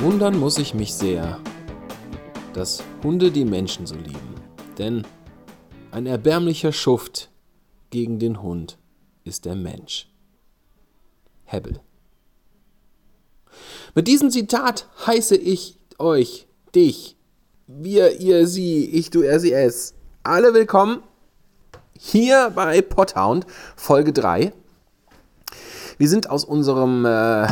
Wundern muss ich mich sehr, dass Hunde die Menschen so lieben. Denn ein erbärmlicher Schuft gegen den Hund ist der Mensch. Hebbel. Mit diesem Zitat heiße ich euch, dich, wir, ihr, sie, ich, du, er, sie, es, alle willkommen hier bei Pothound, Folge 3. Wir sind aus unserem äh,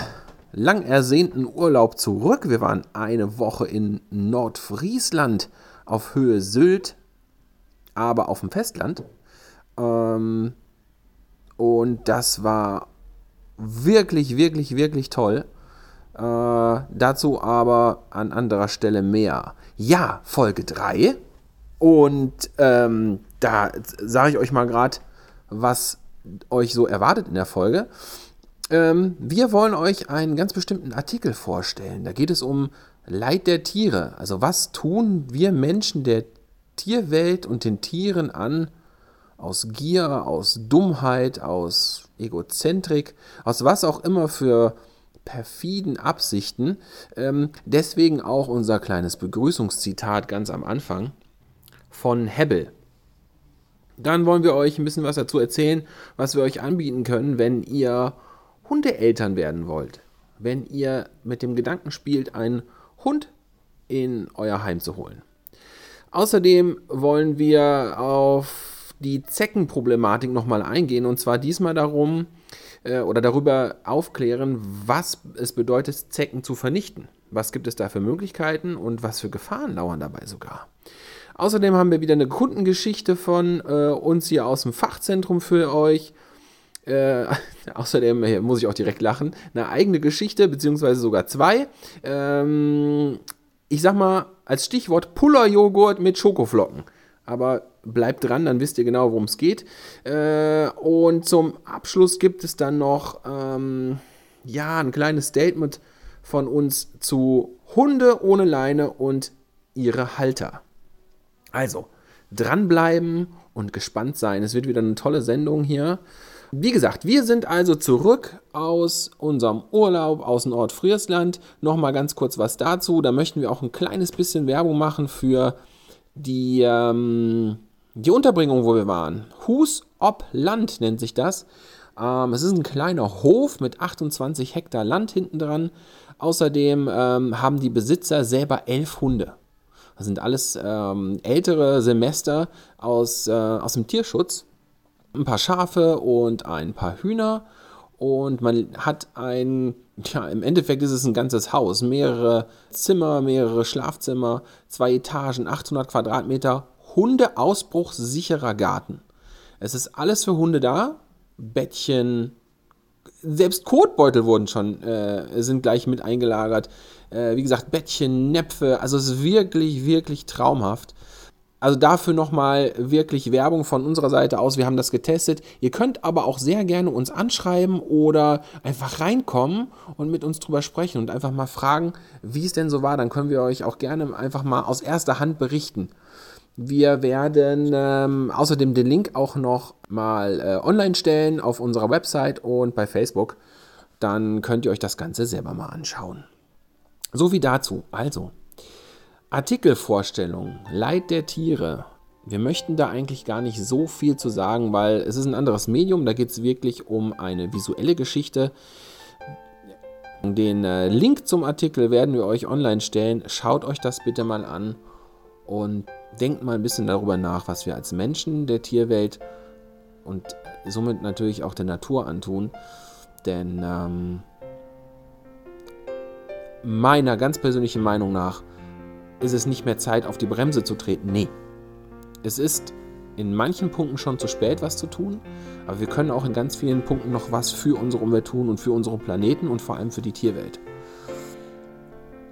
lang ersehnten Urlaub zurück. Wir waren eine Woche in Nordfriesland auf Höhe Sylt, aber auf dem Festland. Ähm, und das war wirklich, wirklich, wirklich toll. Äh, dazu aber an anderer Stelle mehr. Ja, Folge 3. Und ähm, da sage ich euch mal gerade, was euch so erwartet in der Folge. Ähm, wir wollen euch einen ganz bestimmten Artikel vorstellen. Da geht es um Leid der Tiere. Also was tun wir Menschen der Tierwelt und den Tieren an aus Gier, aus Dummheit, aus Egozentrik, aus was auch immer für perfiden Absichten. Ähm, deswegen auch unser kleines Begrüßungszitat ganz am Anfang von Hebbel. Dann wollen wir euch ein bisschen was dazu erzählen, was wir euch anbieten können, wenn ihr Hundeeltern werden wollt. Wenn ihr mit dem Gedanken spielt, einen Hund in euer Heim zu holen. Außerdem wollen wir auf die Zeckenproblematik nochmal eingehen und zwar diesmal darum äh, oder darüber aufklären, was es bedeutet, Zecken zu vernichten. Was gibt es da für Möglichkeiten und was für Gefahren lauern dabei sogar. Außerdem haben wir wieder eine Kundengeschichte von äh, uns hier aus dem Fachzentrum für euch. Äh, außerdem muss ich auch direkt lachen. Eine eigene Geschichte, beziehungsweise sogar zwei. Ähm, ich sag mal als Stichwort Pullerjoghurt mit Schokoflocken. Aber bleibt dran, dann wisst ihr genau, worum es geht. Äh, und zum Abschluss gibt es dann noch ähm, ja, ein kleines Statement von uns zu Hunde ohne Leine und ihre Halter. Also, dranbleiben und gespannt sein. Es wird wieder eine tolle Sendung hier. Wie gesagt, wir sind also zurück aus unserem Urlaub aus Nordfriesland. Nochmal ganz kurz was dazu. Da möchten wir auch ein kleines bisschen Werbung machen für die, ähm, die Unterbringung, wo wir waren. Hus ob Land nennt sich das. Ähm, es ist ein kleiner Hof mit 28 Hektar Land hinten dran. Außerdem ähm, haben die Besitzer selber elf Hunde. Das sind alles ähm, ältere Semester aus, äh, aus dem Tierschutz. Ein paar Schafe und ein paar Hühner. Und man hat ein, ja, im Endeffekt ist es ein ganzes Haus. Mehrere Zimmer, mehrere Schlafzimmer, zwei Etagen, 800 Quadratmeter. Hundeausbruchssicherer Garten. Es ist alles für Hunde da. Bettchen, selbst Kotbeutel wurden schon, äh, sind gleich mit eingelagert. Äh, wie gesagt, Bettchen, Näpfe, also es ist wirklich, wirklich traumhaft. Also dafür nochmal wirklich Werbung von unserer Seite aus. Wir haben das getestet. Ihr könnt aber auch sehr gerne uns anschreiben oder einfach reinkommen und mit uns drüber sprechen und einfach mal fragen, wie es denn so war. Dann können wir euch auch gerne einfach mal aus erster Hand berichten. Wir werden ähm, außerdem den Link auch noch mal äh, online stellen auf unserer Website und bei Facebook. Dann könnt ihr euch das Ganze selber mal anschauen. So wie dazu. Also, Artikelvorstellung, Leid der Tiere. Wir möchten da eigentlich gar nicht so viel zu sagen, weil es ist ein anderes Medium. Da geht es wirklich um eine visuelle Geschichte. Den äh, Link zum Artikel werden wir euch online stellen. Schaut euch das bitte mal an und denkt mal ein bisschen darüber nach, was wir als Menschen der Tierwelt und somit natürlich auch der Natur antun. Denn ähm, meiner ganz persönlichen Meinung nach ist es nicht mehr Zeit, auf die Bremse zu treten. Nee. Es ist in manchen Punkten schon zu spät, was zu tun, aber wir können auch in ganz vielen Punkten noch was für unsere Umwelt tun und für unseren Planeten und vor allem für die Tierwelt.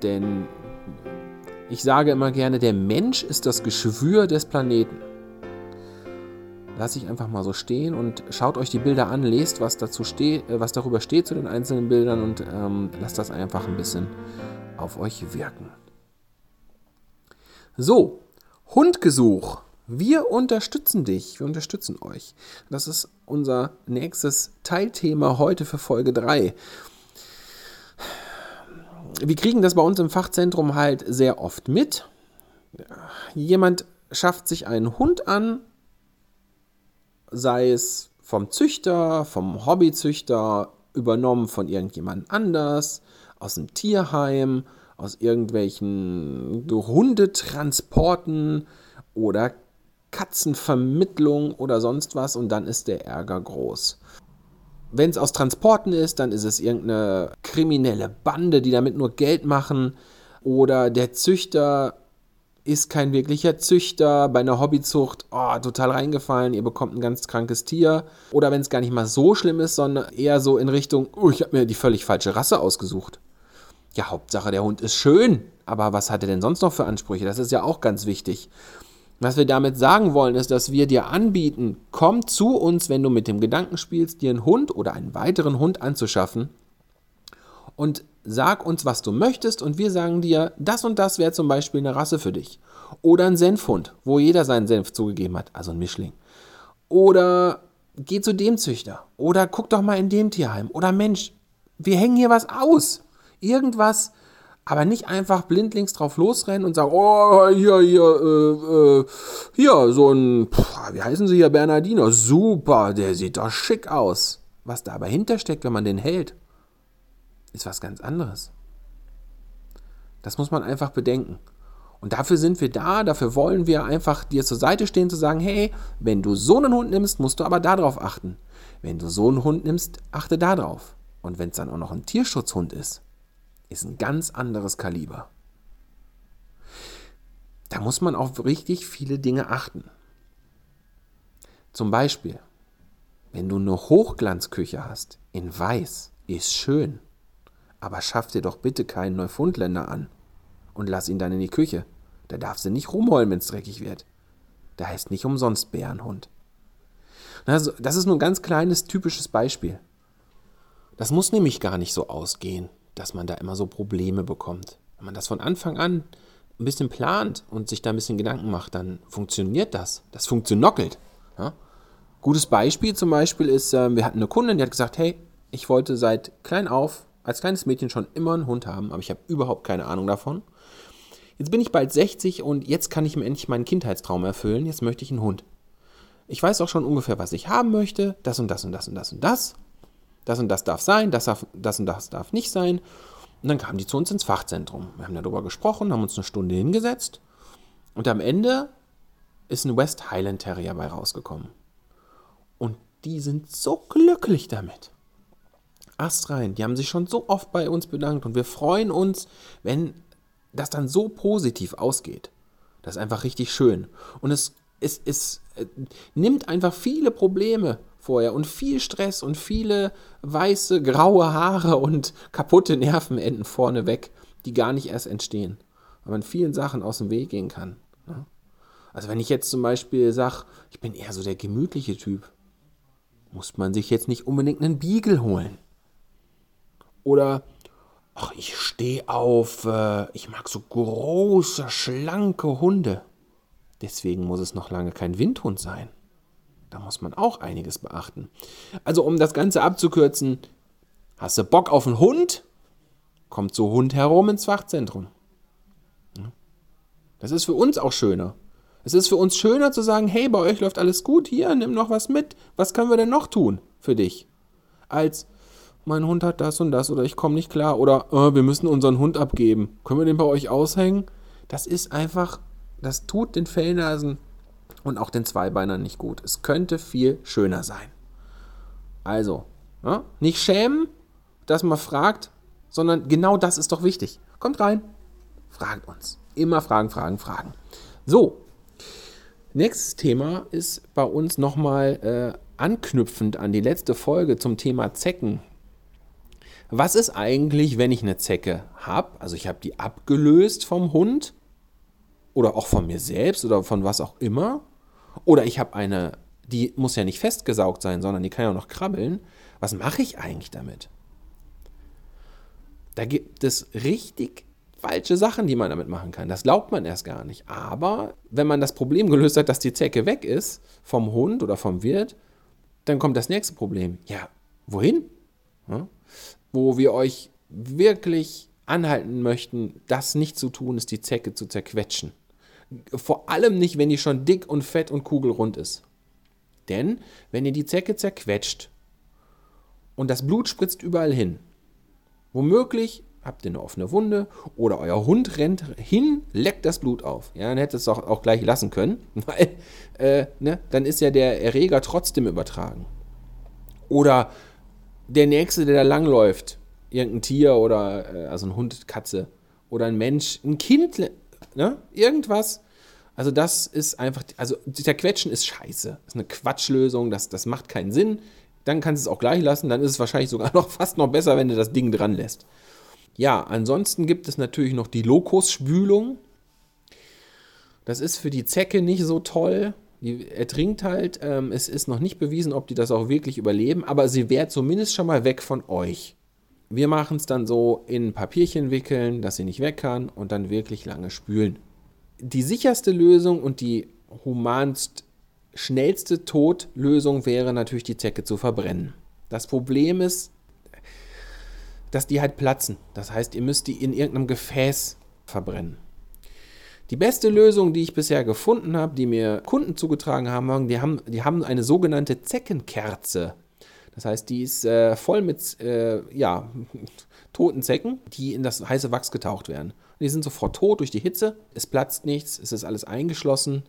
Denn ich sage immer gerne, der Mensch ist das Geschwür des Planeten. Lass ich einfach mal so stehen und schaut euch die Bilder an, lest, was, dazu steht, äh, was darüber steht zu den einzelnen Bildern und ähm, lasst das einfach ein bisschen auf euch wirken. So, Hundgesuch. Wir unterstützen dich, wir unterstützen euch. Das ist unser nächstes Teilthema heute für Folge 3. wir kriegen das bei uns im Fachzentrum halt sehr oft mit. Jemand schafft sich einen Hund an, sei es vom Züchter, vom Hobbyzüchter, übernommen von irgendjemand anders, aus dem Tierheim, aus irgendwelchen Hundetransporten oder Katzenvermittlung oder sonst was und dann ist der Ärger groß. Wenn es aus Transporten ist, dann ist es irgendeine kriminelle Bande, die damit nur Geld machen oder der Züchter ist kein wirklicher Züchter, bei einer Hobbyzucht, oh, total reingefallen, ihr bekommt ein ganz krankes Tier. Oder wenn es gar nicht mal so schlimm ist, sondern eher so in Richtung, oh, ich habe mir die völlig falsche Rasse ausgesucht. Ja, Hauptsache, der Hund ist schön, aber was hat er denn sonst noch für Ansprüche? Das ist ja auch ganz wichtig. Was wir damit sagen wollen, ist, dass wir dir anbieten, komm zu uns, wenn du mit dem Gedanken spielst, dir einen Hund oder einen weiteren Hund anzuschaffen und sag uns, was du möchtest und wir sagen dir, das und das wäre zum Beispiel eine Rasse für dich. Oder ein Senfhund, wo jeder seinen Senf zugegeben hat, also ein Mischling. Oder geh zu dem Züchter. Oder guck doch mal in dem Tierheim. Oder Mensch, wir hängen hier was aus. Irgendwas, aber nicht einfach blindlings drauf losrennen und sagen, oh, hier, hier, äh, äh, hier, so ein, wie heißen sie hier, Bernardiner, super, der sieht doch schick aus. Was da aber hintersteckt, wenn man den hält, ist was ganz anderes. Das muss man einfach bedenken. Und dafür sind wir da, dafür wollen wir einfach dir zur Seite stehen, zu sagen, hey, wenn du so einen Hund nimmst, musst du aber darauf achten. Wenn du so einen Hund nimmst, achte darauf. Und wenn es dann auch noch ein Tierschutzhund ist, ist ein ganz anderes Kaliber. Da muss man auf richtig viele Dinge achten. Zum Beispiel, wenn du eine Hochglanzküche hast, in weiß, ist schön. Aber schaff dir doch bitte keinen Neufundländer an und lass ihn dann in die Küche. Da darfst du nicht rumheulen, wenn es dreckig wird. Der heißt nicht umsonst Bärenhund. Also, das ist nur ein ganz kleines, typisches Beispiel. Das muss nämlich gar nicht so ausgehen, dass man da immer so Probleme bekommt. Wenn man das von Anfang an ein bisschen plant und sich da ein bisschen Gedanken macht, dann funktioniert das. Das funktioniert. Ja? Gutes Beispiel zum Beispiel ist, äh, wir hatten eine Kundin, die hat gesagt, hey, ich wollte seit klein auf als kleines Mädchen schon immer einen Hund haben, aber ich habe überhaupt keine Ahnung davon. Jetzt bin ich bald 60 und jetzt kann ich mir endlich meinen Kindheitstraum erfüllen. Jetzt möchte ich einen Hund. Ich weiß auch schon ungefähr, was ich haben möchte. Das und das und das und das und das. Das und das darf sein, das, darf, das und das darf nicht sein. Und dann kamen die zu uns ins Fachzentrum. Wir haben darüber gesprochen, haben uns eine Stunde hingesetzt. Und am Ende ist ein West Highland Terrier bei rausgekommen. Und die sind so glücklich damit astrein. Die haben sich schon so oft bei uns bedankt und wir freuen uns, wenn das dann so positiv ausgeht. Das ist einfach richtig schön. Und es, es, es äh, nimmt einfach viele Probleme vorher und viel Stress und viele weiße, graue Haare und kaputte Nervenenden vorne weg, die gar nicht erst entstehen. Weil man vielen Sachen aus dem Weg gehen kann. Ne? Also wenn ich jetzt zum Beispiel sage, ich bin eher so der gemütliche Typ, muss man sich jetzt nicht unbedingt einen Beagle holen. Oder, ach, ich stehe auf, äh, ich mag so große, schlanke Hunde. Deswegen muss es noch lange kein Windhund sein. Muss man auch einiges beachten. Also, um das Ganze abzukürzen, hast du Bock auf einen Hund? Kommt so Hund herum ins Fachzentrum. Das ist für uns auch schöner. Es ist für uns schöner zu sagen, hey, bei euch läuft alles gut, hier, nimm noch was mit. Was können wir denn noch tun für dich? Als, mein Hund hat das und das oder ich komme nicht klar oder äh, wir müssen unseren Hund abgeben. Können wir den bei euch aushängen? Das ist einfach, das tut den Fellnasen und auch den Zweibeinern nicht gut. Es könnte viel schöner sein. Also, ja, nicht schämen, dass man fragt, sondern genau das ist doch wichtig. Kommt rein, fragt uns. Immer fragen, fragen, fragen. So, nächstes Thema ist bei uns nochmal äh, anknüpfend an die letzte Folge zum Thema Zecken was ist eigentlich, wenn ich eine Zecke habe? Also ich habe die abgelöst vom Hund oder auch von mir selbst oder von was auch immer. Oder ich habe eine, die muss ja nicht festgesaugt sein, sondern die kann ja noch krabbeln. Was mache ich eigentlich damit? Da gibt es richtig falsche Sachen, die man damit machen kann. Das glaubt man erst gar nicht. Aber wenn man das Problem gelöst hat, dass die Zecke weg ist vom Hund oder vom Wirt, dann kommt das nächste Problem. Ja, wohin? Ja? wo wir euch wirklich anhalten möchten, das nicht zu tun, ist die Zecke zu zerquetschen. Vor allem nicht, wenn die schon dick und fett und kugelrund ist. Denn wenn ihr die Zecke zerquetscht und das Blut spritzt überall hin, womöglich habt ihr eine offene Wunde oder euer Hund rennt hin, leckt das Blut auf. Ja, dann hätte es auch, auch gleich lassen können, weil äh, ne, dann ist ja der Erreger trotzdem übertragen. Oder der Nächste, der da langläuft, irgendein Tier oder äh, also ein Hund, Katze oder ein Mensch, ein Kind, ne, irgendwas. Also das ist einfach, also der Quetschen ist scheiße. Das ist eine Quatschlösung, das, das macht keinen Sinn. Dann kannst du es auch gleich lassen, dann ist es wahrscheinlich sogar noch fast noch besser, wenn du das Ding dran lässt. Ja, ansonsten gibt es natürlich noch die Lokusspülung. Das ist für die Zecke nicht so toll. Die ertrinkt halt. Ähm, es ist noch nicht bewiesen, ob die das auch wirklich überleben, aber sie wäre zumindest schon mal weg von euch. Wir machen es dann so in Papierchen wickeln, dass sie nicht weg kann und dann wirklich lange spülen. Die sicherste Lösung und die humanst schnellste Todlösung wäre natürlich die Zecke zu verbrennen. Das Problem ist, dass die halt platzen. Das heißt, ihr müsst die in irgendeinem Gefäß verbrennen. Die beste Lösung, die ich bisher gefunden habe, die mir Kunden zugetragen haben, die haben, die haben eine sogenannte Zeckenkerze. Das heißt, die ist äh, voll mit äh, ja, toten Zecken, die in das heiße Wachs getaucht werden. Die sind sofort tot durch die Hitze, es platzt nichts, es ist alles eingeschlossen.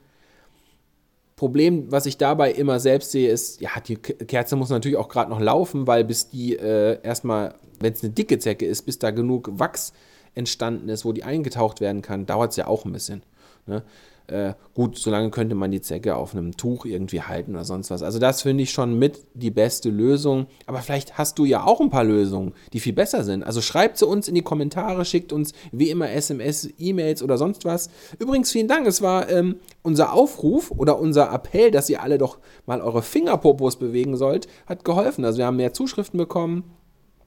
Problem, was ich dabei immer selbst sehe, ist, ja, die Kerze muss natürlich auch gerade noch laufen, weil bis die äh, erstmal, wenn es eine dicke Zecke ist, bis da genug Wachs entstanden ist, wo die eingetaucht werden kann, dauert es ja auch ein bisschen. Ne? Äh, gut, solange könnte man die Zecke auf einem Tuch irgendwie halten oder sonst was. Also das finde ich schon mit die beste Lösung. Aber vielleicht hast du ja auch ein paar Lösungen, die viel besser sind. Also schreibt sie uns in die Kommentare, schickt uns wie immer SMS, E-Mails oder sonst was. Übrigens vielen Dank, es war ähm, unser Aufruf oder unser Appell, dass ihr alle doch mal eure Fingerpopos bewegen sollt, hat geholfen. Also wir haben mehr Zuschriften bekommen.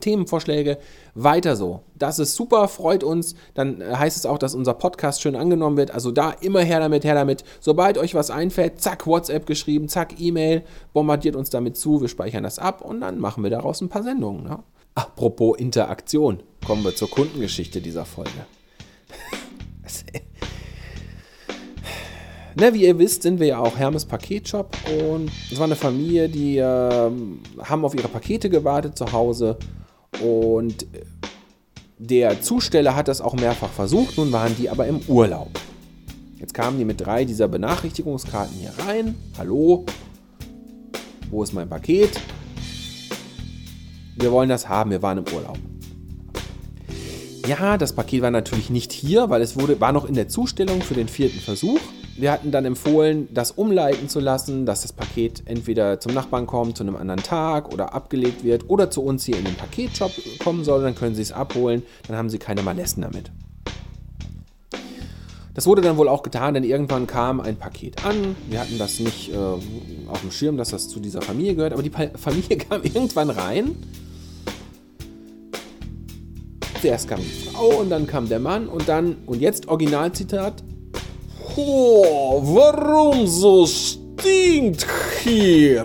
Themenvorschläge, weiter so. Das ist super, freut uns. Dann äh, heißt es auch, dass unser Podcast schön angenommen wird. Also da immer her damit, her damit. Sobald euch was einfällt, zack, WhatsApp geschrieben, zack, E-Mail, bombardiert uns damit zu, wir speichern das ab und dann machen wir daraus ein paar Sendungen. Ne? Apropos Interaktion, kommen wir zur Kundengeschichte dieser Folge. Ne, wie ihr wisst, sind wir ja auch Hermes Paketshop und es war eine Familie, die äh, haben auf ihre Pakete gewartet zu Hause und der Zusteller hat das auch mehrfach versucht, nun waren die aber im Urlaub. Jetzt kamen die mit drei dieser Benachrichtigungskarten hier rein. Hallo, wo ist mein Paket? Wir wollen das haben, wir waren im Urlaub. Ja, das Paket war natürlich nicht hier, weil es wurde, war noch in der Zustellung für den vierten Versuch. Wir hatten dann empfohlen, das umleiten zu lassen, dass das Paket entweder zum Nachbarn kommt, zu einem anderen Tag oder abgelegt wird oder zu uns hier in den Paketshop kommen soll. Dann können Sie es abholen, dann haben Sie keine Malessen damit. Das wurde dann wohl auch getan, denn irgendwann kam ein Paket an. Wir hatten das nicht äh, auf dem Schirm, dass das zu dieser Familie gehört, aber die pa Familie kam irgendwann rein. Zuerst kam die Frau und dann kam der Mann und dann, und jetzt Originalzitat, Oh, warum so stinkt hier?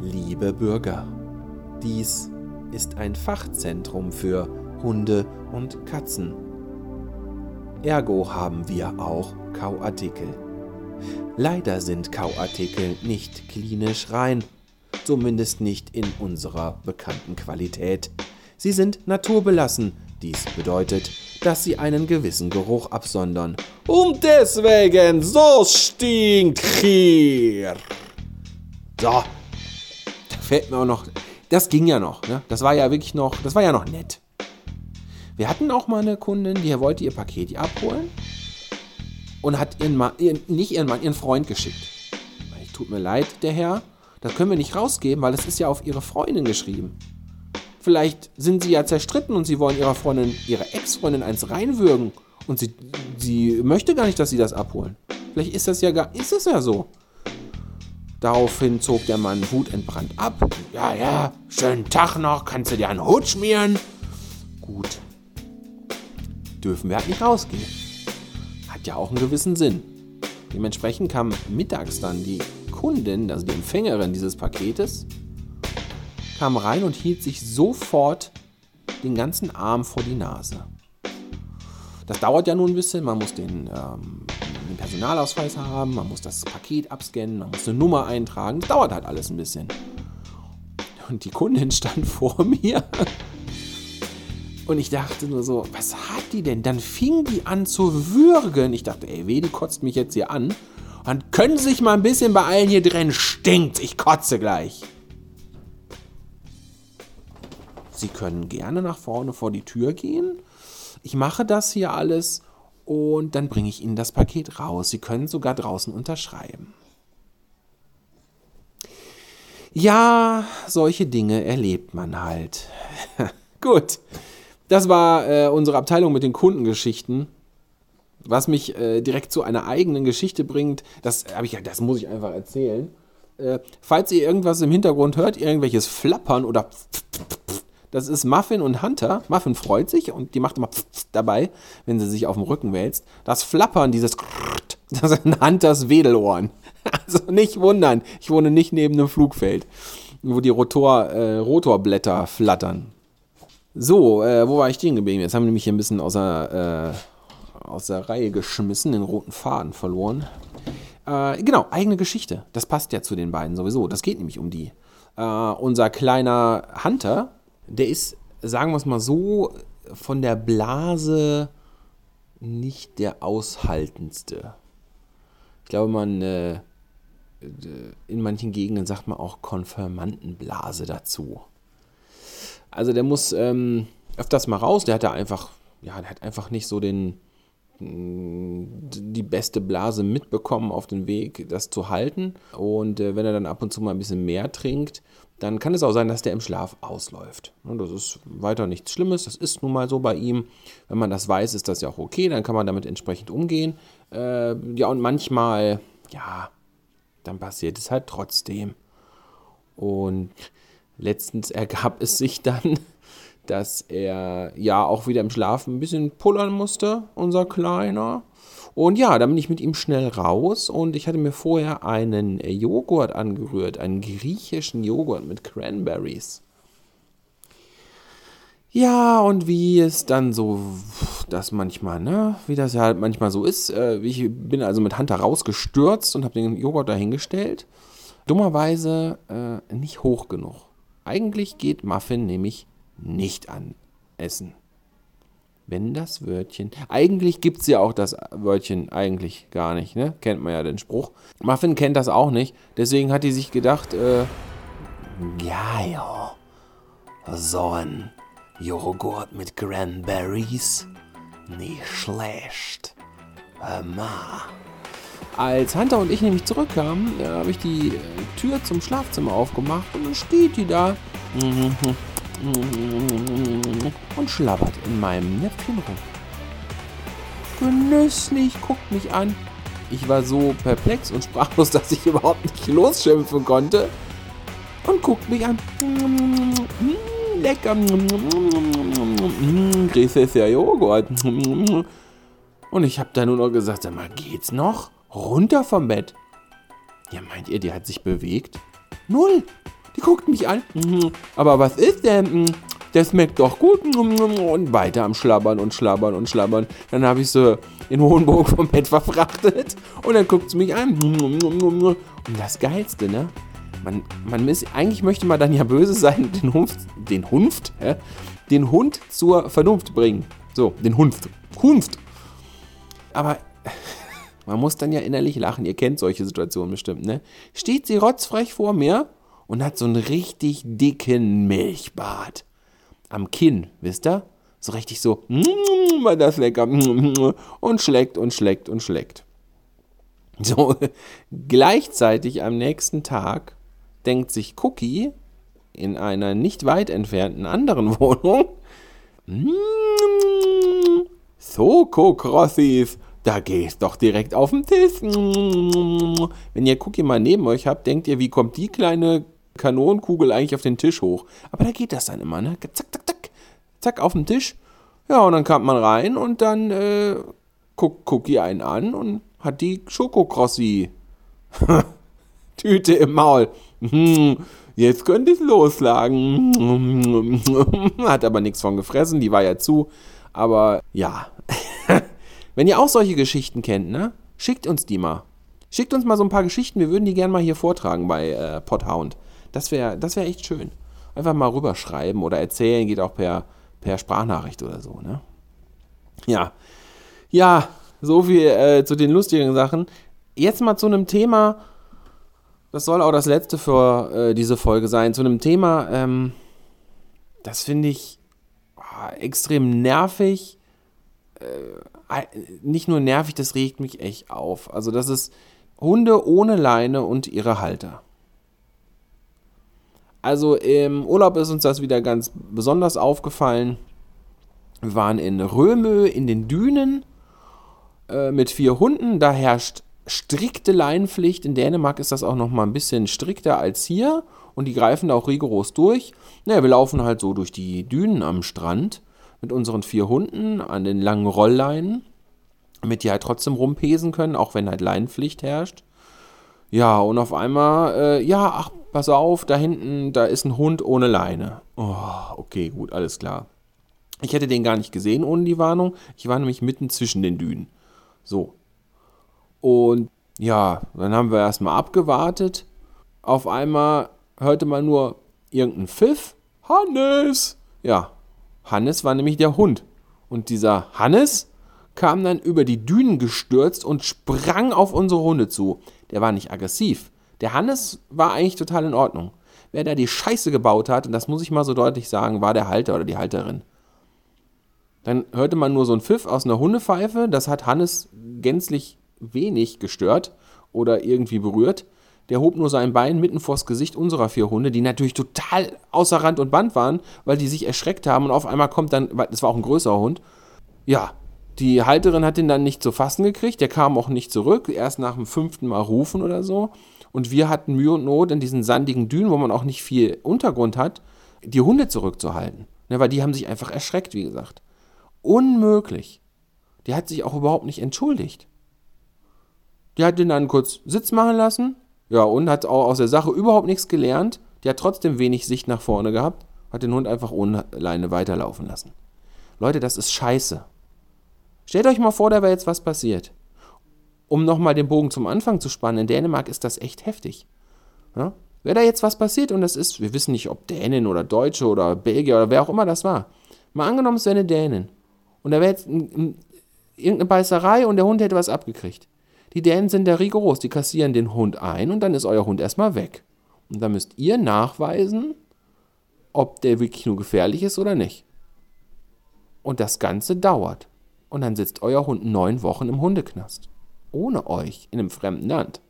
Liebe Bürger, dies ist ein Fachzentrum für Hunde und Katzen. Ergo haben wir auch Kauartikel. Leider sind Kauartikel nicht klinisch rein, zumindest nicht in unserer bekannten Qualität. Sie sind naturbelassen, dies bedeutet, dass sie einen gewissen Geruch absondern. Und deswegen so stinkt hier. So. Da fällt mir auch noch. Das ging ja noch, ne? Das war ja wirklich noch. Das war ja noch nett. Wir hatten auch mal eine Kundin, die wollte ihr Paket abholen und hat ihren Mann, ihren, nicht ihren Mann, ihren Freund geschickt. Tut mir leid, der Herr. Das können wir nicht rausgeben, weil es ist ja auf ihre Freundin geschrieben. Vielleicht sind sie ja zerstritten und sie wollen ihrer Freundin, ihrer Ex-Freundin eins reinwürgen. Und sie, sie möchte gar nicht, dass sie das abholen. Vielleicht ist das ja gar, ist es ja so. Daraufhin zog der Mann wutentbrannt ab. Ja, ja, schönen Tag noch, kannst du dir einen Hut schmieren? Gut. Dürfen wir halt nicht rausgehen. Hat ja auch einen gewissen Sinn. Dementsprechend kam mittags dann die Kundin, also die Empfängerin dieses Paketes, kam rein und hielt sich sofort den ganzen Arm vor die Nase. Das dauert ja nun ein bisschen. Man muss den, ähm, den Personalausweis haben, man muss das Paket abscannen, man muss eine Nummer eintragen. Das dauert halt alles ein bisschen. Und die Kundin stand vor mir. Und ich dachte nur so, was hat die denn? Dann fing die an zu würgen. Ich dachte, ey, weh, die kotzt mich jetzt hier an. Und können Sie sich mal ein bisschen beeilen, hier drin stinkt. Ich kotze gleich. Sie können gerne nach vorne vor die Tür gehen. Ich mache das hier alles und dann bringe ich Ihnen das Paket raus. Sie können sogar draußen unterschreiben. Ja, solche Dinge erlebt man halt. Gut, das war äh, unsere Abteilung mit den Kundengeschichten. Was mich äh, direkt zu einer eigenen Geschichte bringt, das, ich, das muss ich einfach erzählen. Äh, falls ihr irgendwas im Hintergrund hört, irgendwelches Flappern oder das ist Muffin und Hunter. Muffin freut sich und die macht immer dabei, wenn sie sich auf dem Rücken wälzt. Das Flappern, dieses das sind Hunters Wedelohren. Also nicht wundern, ich wohne nicht neben einem Flugfeld, wo die Rotor, äh, Rotorblätter flattern. So, äh, wo war ich stehen geblieben? Jetzt haben wir mich hier ein bisschen außer, äh, aus der Reihe geschmissen, den roten Faden verloren. Äh, genau, eigene Geschichte. Das passt ja zu den beiden sowieso. Das geht nämlich um die. Äh, unser kleiner Hunter, der ist, sagen wir es mal so, von der Blase nicht der aushaltendste. Ich glaube, man äh, in manchen Gegenden sagt man auch Konfirmandenblase dazu. Also der muss ähm, öfters mal raus, der hat da einfach, ja, der hat einfach nicht so den, die beste Blase mitbekommen auf den Weg, das zu halten. Und äh, wenn er dann ab und zu mal ein bisschen mehr trinkt, dann kann es auch sein, dass der im Schlaf ausläuft. Und das ist weiter nichts Schlimmes, das ist nun mal so bei ihm. Wenn man das weiß, ist das ja auch okay, dann kann man damit entsprechend umgehen. Äh, ja, und manchmal, ja, dann passiert es halt trotzdem. Und letztens ergab es sich dann, dass er ja auch wieder im Schlaf ein bisschen pullern musste, unser Kleiner. Und ja, dann bin ich mit ihm schnell raus und ich hatte mir vorher einen Joghurt angerührt, einen griechischen Joghurt mit Cranberries. Ja, und wie es dann so, das manchmal, ne, wie das ja halt manchmal so ist, äh, ich bin also mit Hunter rausgestürzt und habe den Joghurt dahingestellt. Dummerweise äh, nicht hoch genug. Eigentlich geht Muffin nämlich nicht an Essen. Wenn das Wörtchen. Eigentlich gibt es ja auch das Wörtchen eigentlich gar nicht, ne? Kennt man ja den Spruch. Muffin kennt das auch nicht. Deswegen hat die sich gedacht, äh, ja, ja. So ein Joghurt mit Cranberries. Nicht schlecht. Mal. Als Hunter und ich nämlich zurückkamen, habe ich die äh, Tür zum Schlafzimmer aufgemacht und dann steht die da und schlabbert in meinem Näpfchen rum. Genüsslich guckt mich an. Ich war so perplex und sprachlos, dass ich überhaupt nicht losschimpfen konnte. Und guckt mich an. Lecker. Griechischer Joghurt. Und ich habe da nur noch gesagt, sag mal, geht's noch? Runter vom Bett. Ja, meint ihr, die hat sich bewegt? Null. Guckt mich an. Aber was ist denn? Das schmeckt doch gut. Und weiter am Schlabbern und Schlabbern und Schlabbern. Dann habe ich sie in Hohenburg vom Bett verfrachtet. Und dann guckt sie mich an. Und das Geilste, ne? Man, man ist, eigentlich möchte man dann ja böse sein, den Hunft, den Hunft, hä? den Hund zur Vernunft bringen. So, den Hunft. Hunft. Aber man muss dann ja innerlich lachen. Ihr kennt solche Situationen bestimmt, ne? Steht sie rotzfrech vor mir und hat so einen richtig dicken Milchbart. Am Kinn, wisst ihr? So richtig so, mm, war das lecker. Und schleckt und schleckt und schleckt. So, gleichzeitig am nächsten Tag denkt sich Cookie in einer nicht weit entfernten anderen Wohnung, mm, so, Crossis, da gehst doch direkt auf den Tisch. Wenn ihr Cookie mal neben euch habt, denkt ihr, wie kommt die kleine Kanonenkugel eigentlich auf den Tisch hoch. Aber da geht das dann immer, ne? Zack, zack, zack. Zack, auf den Tisch. Ja, und dann kommt man rein und dann äh, guckt Cookie einen an und hat die Schokokrossi. Tüte im Maul. Hm, jetzt könnte ich loslagen. Hat aber nichts von gefressen, die war ja zu. Aber ja. Wenn ihr auch solche Geschichten kennt, ne? Schickt uns die mal. Schickt uns mal so ein paar Geschichten, wir würden die gerne mal hier vortragen bei äh, Podhound. Das wäre das wär echt schön. Einfach mal rüberschreiben oder erzählen, geht auch per, per Sprachnachricht oder so, ne? Ja. Ja, so viel äh, zu den lustigen Sachen. Jetzt mal zu einem Thema, das soll auch das letzte für äh, diese Folge sein, zu einem Thema, ähm, das finde ich oh, extrem nervig. Äh, nicht nur nervig, das regt mich echt auf. Also das ist Hunde ohne Leine und ihre Halter. Also im Urlaub ist uns das wieder ganz besonders aufgefallen. Wir waren in Römö in den Dünen äh, mit vier Hunden. Da herrscht strikte Leinenpflicht. In Dänemark ist das auch noch mal ein bisschen strikter als hier und die greifen da auch rigoros durch. Naja, wir laufen halt so durch die Dünen am Strand mit unseren vier Hunden an den langen Rollleinen damit die halt trotzdem rumpesen können, auch wenn halt Leinenpflicht herrscht. Ja, und auf einmal, äh, ja, ach, pass auf, da hinten, da ist ein Hund ohne Leine. Oh, okay, gut, alles klar. Ich hätte den gar nicht gesehen ohne die Warnung. Ich war nämlich mitten zwischen den Dünen. So. Und ja, dann haben wir erstmal abgewartet. Auf einmal hörte man nur irgendeinen Pfiff. Hannes! Ja, Hannes war nämlich der Hund. Und dieser Hannes kam dann über die Dünen gestürzt und sprang auf unsere Hunde zu. Der war nicht aggressiv. Der Hannes war eigentlich total in Ordnung. Wer da die Scheiße gebaut hat, und das muss ich mal so deutlich sagen, war der Halter oder die Halterin. Dann hörte man nur so ein Pfiff aus einer Hundepfeife. Das hat Hannes gänzlich wenig gestört oder irgendwie berührt. Der hob nur sein Bein mitten vors Gesicht unserer vier Hunde, die natürlich total außer Rand und Band waren, weil die sich erschreckt haben. Und auf einmal kommt dann, das war auch ein größerer Hund, ja, die Halterin hat ihn dann nicht zu fassen gekriegt, der kam auch nicht zurück, erst nach dem fünften Mal rufen oder so. Und wir hatten Mühe und Not in diesen sandigen Dünen, wo man auch nicht viel Untergrund hat, die Hunde zurückzuhalten. Ne, weil die haben sich einfach erschreckt, wie gesagt. Unmöglich. Die hat sich auch überhaupt nicht entschuldigt. Die hat den dann kurz Sitz machen lassen, ja, und hat auch aus der Sache überhaupt nichts gelernt. Die hat trotzdem wenig Sicht nach vorne gehabt, hat den Hund einfach ohne Leine weiterlaufen lassen. Leute, das ist scheiße. Stellt euch mal vor, da wäre jetzt was passiert. Um nochmal den Bogen zum Anfang zu spannen, in Dänemark ist das echt heftig. Ja? Wäre da jetzt was passiert und das ist, wir wissen nicht, ob Dänen oder Deutsche oder Belgier oder wer auch immer das war. Mal angenommen, es wäre eine Dänin. Und da wäre jetzt ein, ein, irgendeine Beißerei und der Hund hätte was abgekriegt. Die Dänen sind da rigoros, die kassieren den Hund ein und dann ist euer Hund erstmal weg. Und dann müsst ihr nachweisen, ob der wirklich nur gefährlich ist oder nicht. Und das Ganze dauert und dann sitzt euer Hund neun Wochen im Hundeknast. Ohne euch in einem fremden Land.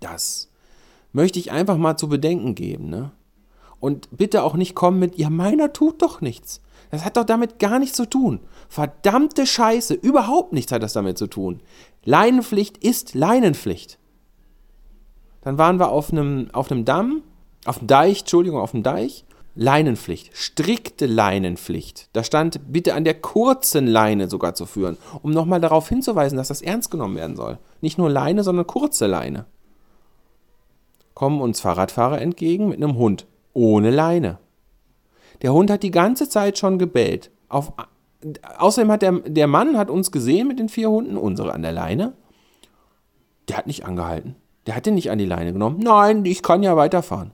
Das möchte ich einfach mal zu bedenken geben, ne? Und bitte auch nicht kommen mit, ja, meiner tut doch nichts. Das hat doch damit gar nichts zu tun. Verdammte Scheiße, überhaupt nichts hat das damit zu tun. Leinenpflicht ist Leinenpflicht. Dann waren wir auf einem, auf einem Damm, auf dem Deich, Entschuldigung, auf dem Deich Leinenpflicht, strikte Leinenpflicht. Da stand bitte an der kurzen Leine sogar zu führen, um nochmal darauf hinzuweisen, dass das ernst genommen werden soll. Nicht nur Leine, sondern kurze Leine. Kommen uns Fahrradfahrer entgegen mit einem Hund ohne Leine. Der Hund hat die ganze Zeit schon gebellt. Auf, außerdem hat der, der Mann hat uns gesehen mit den vier Hunden, unsere an der Leine. Der hat nicht angehalten. Der hat den nicht an die Leine genommen. Nein, ich kann ja weiterfahren.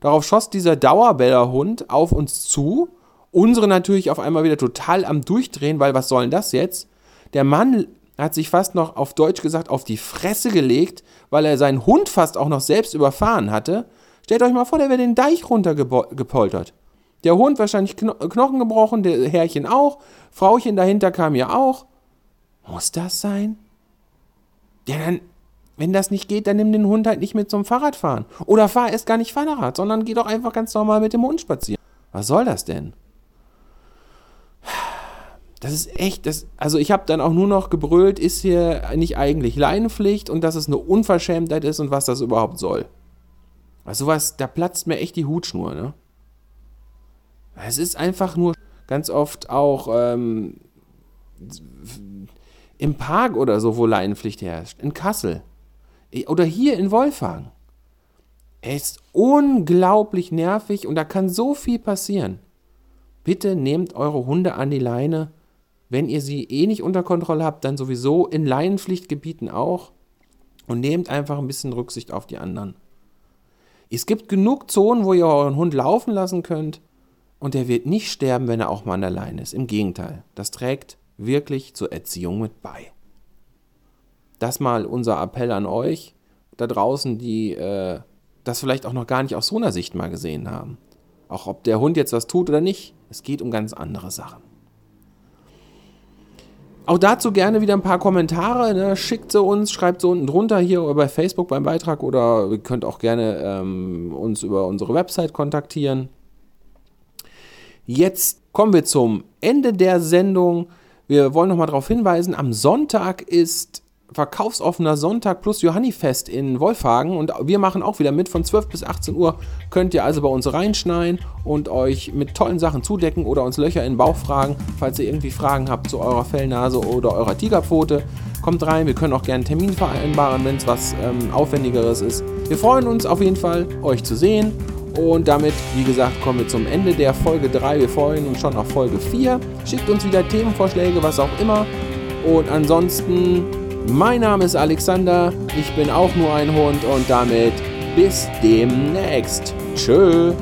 Darauf schoss dieser Dauerbellerhund auf uns zu. Unsere natürlich auf einmal wieder total am Durchdrehen, weil was soll denn das jetzt? Der Mann hat sich fast noch auf Deutsch gesagt auf die Fresse gelegt, weil er seinen Hund fast auch noch selbst überfahren hatte. Stellt euch mal vor, der wäre den Deich runtergepoltert. Der Hund wahrscheinlich Knochen gebrochen, der Herrchen auch, Frauchen dahinter kam ja auch. Muss das sein? Ja, dann wenn das nicht geht, dann nimm den Hund halt nicht mit zum Fahrradfahren. Oder fahr erst gar nicht Fahrrad, sondern geh doch einfach ganz normal mit dem Hund spazieren. Was soll das denn? Das ist echt, das, also ich habe dann auch nur noch gebrüllt, ist hier nicht eigentlich Leinenpflicht und dass es eine Unverschämtheit ist und was das überhaupt soll. Also sowas, da platzt mir echt die Hutschnur, ne? Es ist einfach nur ganz oft auch ähm, im Park oder so, wo Leinenpflicht herrscht. In Kassel. Oder hier in Wolfhagen. Er ist unglaublich nervig und da kann so viel passieren. Bitte nehmt eure Hunde an die Leine. Wenn ihr sie eh nicht unter Kontrolle habt, dann sowieso in Leinenpflichtgebieten auch. Und nehmt einfach ein bisschen Rücksicht auf die anderen. Es gibt genug Zonen, wo ihr euren Hund laufen lassen könnt. Und er wird nicht sterben, wenn er auch mal an der Leine ist. Im Gegenteil, das trägt wirklich zur Erziehung mit bei. Das mal unser Appell an euch da draußen, die äh, das vielleicht auch noch gar nicht aus so einer Sicht mal gesehen haben. Auch ob der Hund jetzt was tut oder nicht, es geht um ganz andere Sachen. Auch dazu gerne wieder ein paar Kommentare. Ne? Schickt sie uns, schreibt sie unten drunter hier bei Facebook beim Beitrag oder ihr könnt auch gerne ähm, uns über unsere Website kontaktieren. Jetzt kommen wir zum Ende der Sendung. Wir wollen nochmal darauf hinweisen, am Sonntag ist verkaufsoffener Sonntag plus Johannifest in Wolfhagen und wir machen auch wieder mit. Von 12 bis 18 Uhr könnt ihr also bei uns reinschneien und euch mit tollen Sachen zudecken oder uns Löcher in den Bauch fragen, falls ihr irgendwie Fragen habt zu eurer Fellnase oder eurer Tigerpfote. Kommt rein, wir können auch gerne einen Termin vereinbaren, wenn es was ähm, Aufwendigeres ist. Wir freuen uns auf jeden Fall, euch zu sehen und damit, wie gesagt, kommen wir zum Ende der Folge 3. Wir freuen uns schon auf Folge 4. Schickt uns wieder Themenvorschläge, was auch immer. Und ansonsten, mein Name ist Alexander. Ich bin auch nur ein Hund und damit bis demnächst. Tschö.